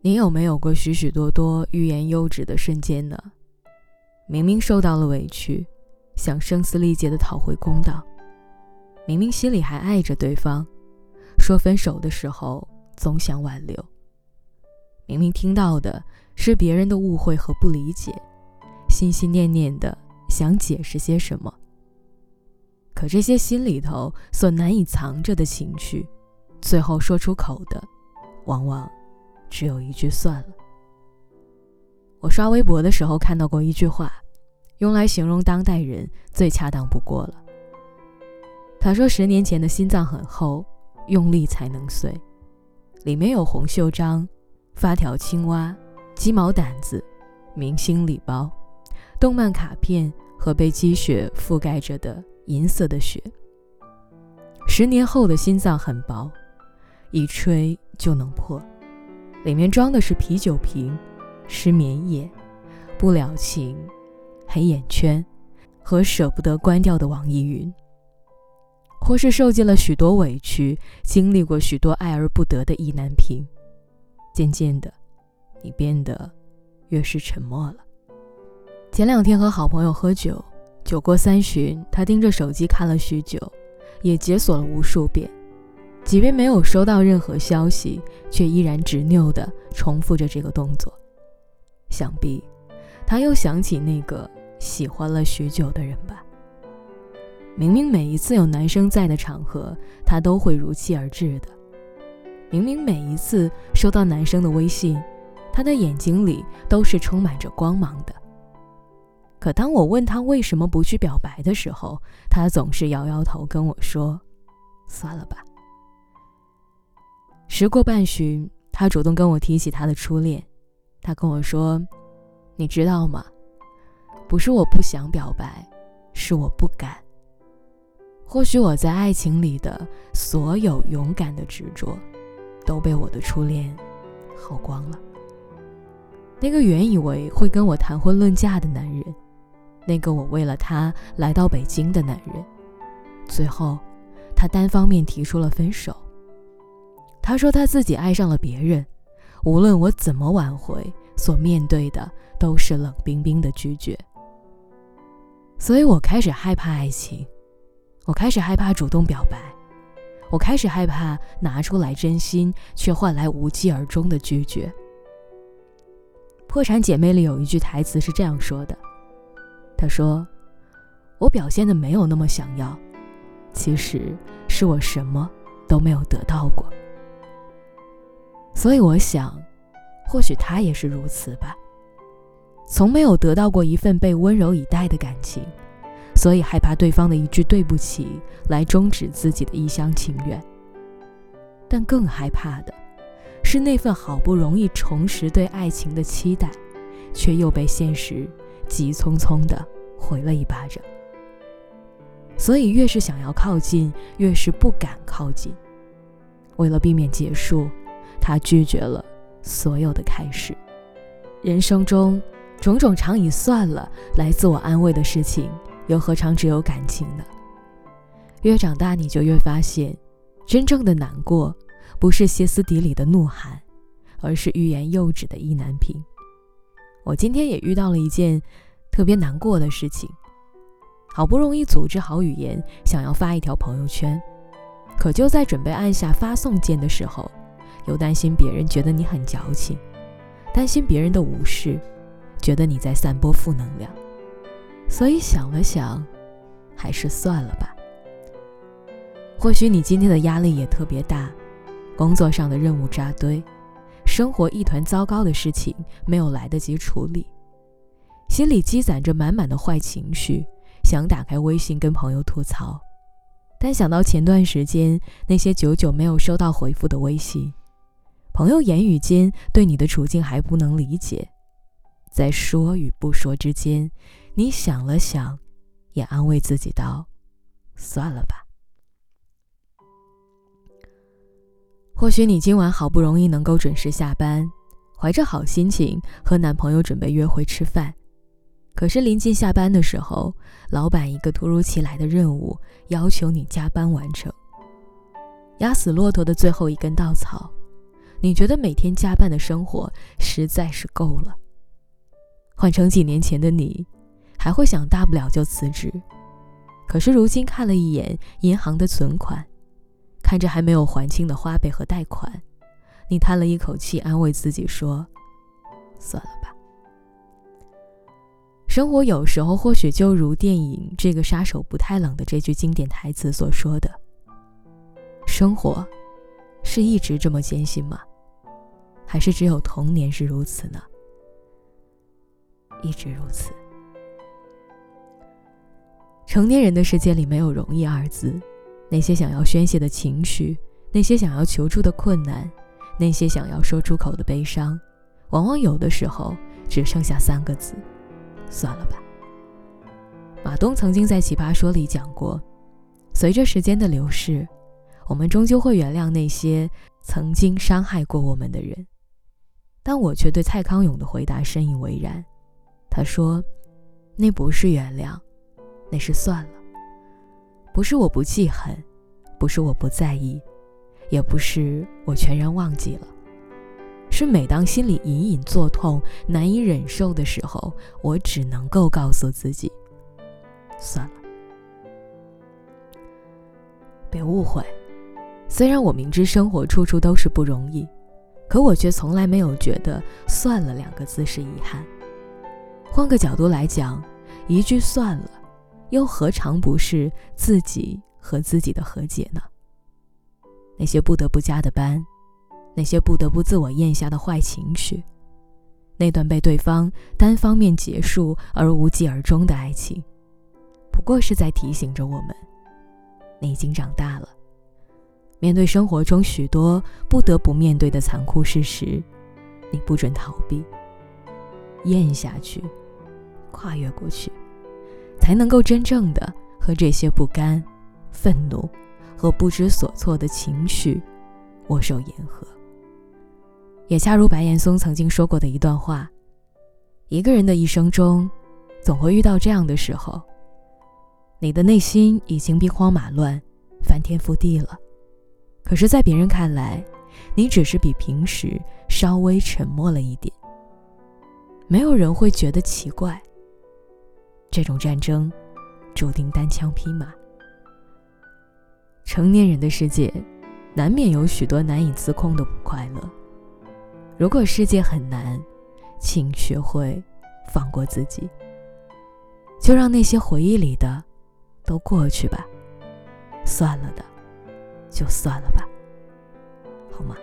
你有没有过许许多多欲言又止的瞬间呢？明明受到了委屈，想声嘶力竭地讨回公道；明明心里还爱着对方，说分手的时候总想挽留；明明听到的是别人的误会和不理解，心心念念的想解释些什么。可这些心里头所难以藏着的情绪，最后说出口的，往往只有一句“算了”。我刷微博的时候看到过一句话，用来形容当代人最恰当不过了。他说：“十年前的心脏很厚，用力才能碎，里面有红袖章、发条青蛙、鸡毛掸子、明星礼包、动漫卡片和被积雪覆盖着的。”银色的雪。十年后的心脏很薄，一吹就能破。里面装的是啤酒瓶、失眠夜、不了情、黑眼圈和舍不得关掉的网易云。或是受尽了许多委屈，经历过许多爱而不得的意难平。渐渐的，你变得越是沉默了。前两天和好朋友喝酒。酒过三巡，他盯着手机看了许久，也解锁了无数遍。即便没有收到任何消息，却依然执拗地重复着这个动作。想必，他又想起那个喜欢了许久的人吧。明明每一次有男生在的场合，他都会如期而至的。明明每一次收到男生的微信，他的眼睛里都是充满着光芒的。可当我问他为什么不去表白的时候，他总是摇摇头跟我说：“算了吧。”时过半旬，他主动跟我提起他的初恋。他跟我说：“你知道吗？不是我不想表白，是我不敢。或许我在爱情里的所有勇敢的执着，都被我的初恋耗光了。那个原以为会跟我谈婚论嫁的男人。”那个我为了他来到北京的男人，最后，他单方面提出了分手。他说他自己爱上了别人，无论我怎么挽回，所面对的都是冷冰冰的拒绝。所以我开始害怕爱情，我开始害怕主动表白，我开始害怕拿出来真心却换来无疾而终的拒绝。破产姐妹里有一句台词是这样说的。他说：“我表现的没有那么想要，其实是我什么都没有得到过。所以我想，或许他也是如此吧。从没有得到过一份被温柔以待的感情，所以害怕对方的一句对不起来终止自己的一厢情愿。但更害怕的，是那份好不容易重拾对爱情的期待，却又被现实。”急匆匆地回了一巴掌，所以越是想要靠近，越是不敢靠近。为了避免结束，他拒绝了所有的开始。人生中种种常以算了来自我安慰的事情，又何尝只有感情呢？越长大，你就越发现，真正的难过，不是歇斯底里的怒喊，而是欲言又止的意难平。我今天也遇到了一件特别难过的事情，好不容易组织好语言，想要发一条朋友圈，可就在准备按下发送键的时候，又担心别人觉得你很矫情，担心别人的无视，觉得你在散播负能量，所以想了想，还是算了吧。或许你今天的压力也特别大，工作上的任务扎堆。生活一团糟糕的事情没有来得及处理，心里积攒着满满的坏情绪，想打开微信跟朋友吐槽，但想到前段时间那些久久没有收到回复的微信，朋友言语间对你的处境还不能理解，在说与不说之间，你想了想，也安慰自己道：“算了吧。”或许你今晚好不容易能够准时下班，怀着好心情和男朋友准备约会吃饭，可是临近下班的时候，老板一个突如其来的任务要求你加班完成。压死骆驼的最后一根稻草，你觉得每天加班的生活实在是够了。换成几年前的你，还会想大不了就辞职。可是如今看了一眼银行的存款，看着还没有还清的花呗和贷款，你叹了一口气，安慰自己说：“算了吧。”生活有时候或许就如电影《这个杀手不太冷》的这句经典台词所说的：“生活是一直这么艰辛吗？还是只有童年是如此呢？”一直如此。成年人的世界里没有容易二字，那些想要宣泄的情绪，那些想要求助的困难，那些想要说出口的悲伤，往往有的时候只剩下三个字。算了吧。马东曾经在《奇葩说》里讲过，随着时间的流逝，我们终究会原谅那些曾经伤害过我们的人。但我却对蔡康永的回答深以为然。他说：“那不是原谅，那是算了。不是我不记恨，不是我不在意，也不是我全然忘记了。”是每当心里隐隐作痛、难以忍受的时候，我只能够告诉自己：算了。别误会，虽然我明知生活处处都是不容易，可我却从来没有觉得“算了”两个字是遗憾。换个角度来讲，一句“算了”，又何尝不是自己和自己的和解呢？那些不得不加的班。那些不得不自我咽下的坏情绪，那段被对方单方面结束而无疾而终的爱情，不过是在提醒着我们：你已经长大了。面对生活中许多不得不面对的残酷事实，你不准逃避，咽下去，跨越过去，才能够真正的和这些不甘、愤怒和不知所措的情绪握手言和。也恰如白岩松曾经说过的一段话：一个人的一生中，总会遇到这样的时候，你的内心已经兵荒马乱、翻天覆地了，可是，在别人看来，你只是比平时稍微沉默了一点。没有人会觉得奇怪。这种战争，注定单枪匹马。成年人的世界，难免有许多难以自控的不快乐。如果世界很难，请学会放过自己。就让那些回忆里的都过去吧，算了的就算了吧，好吗？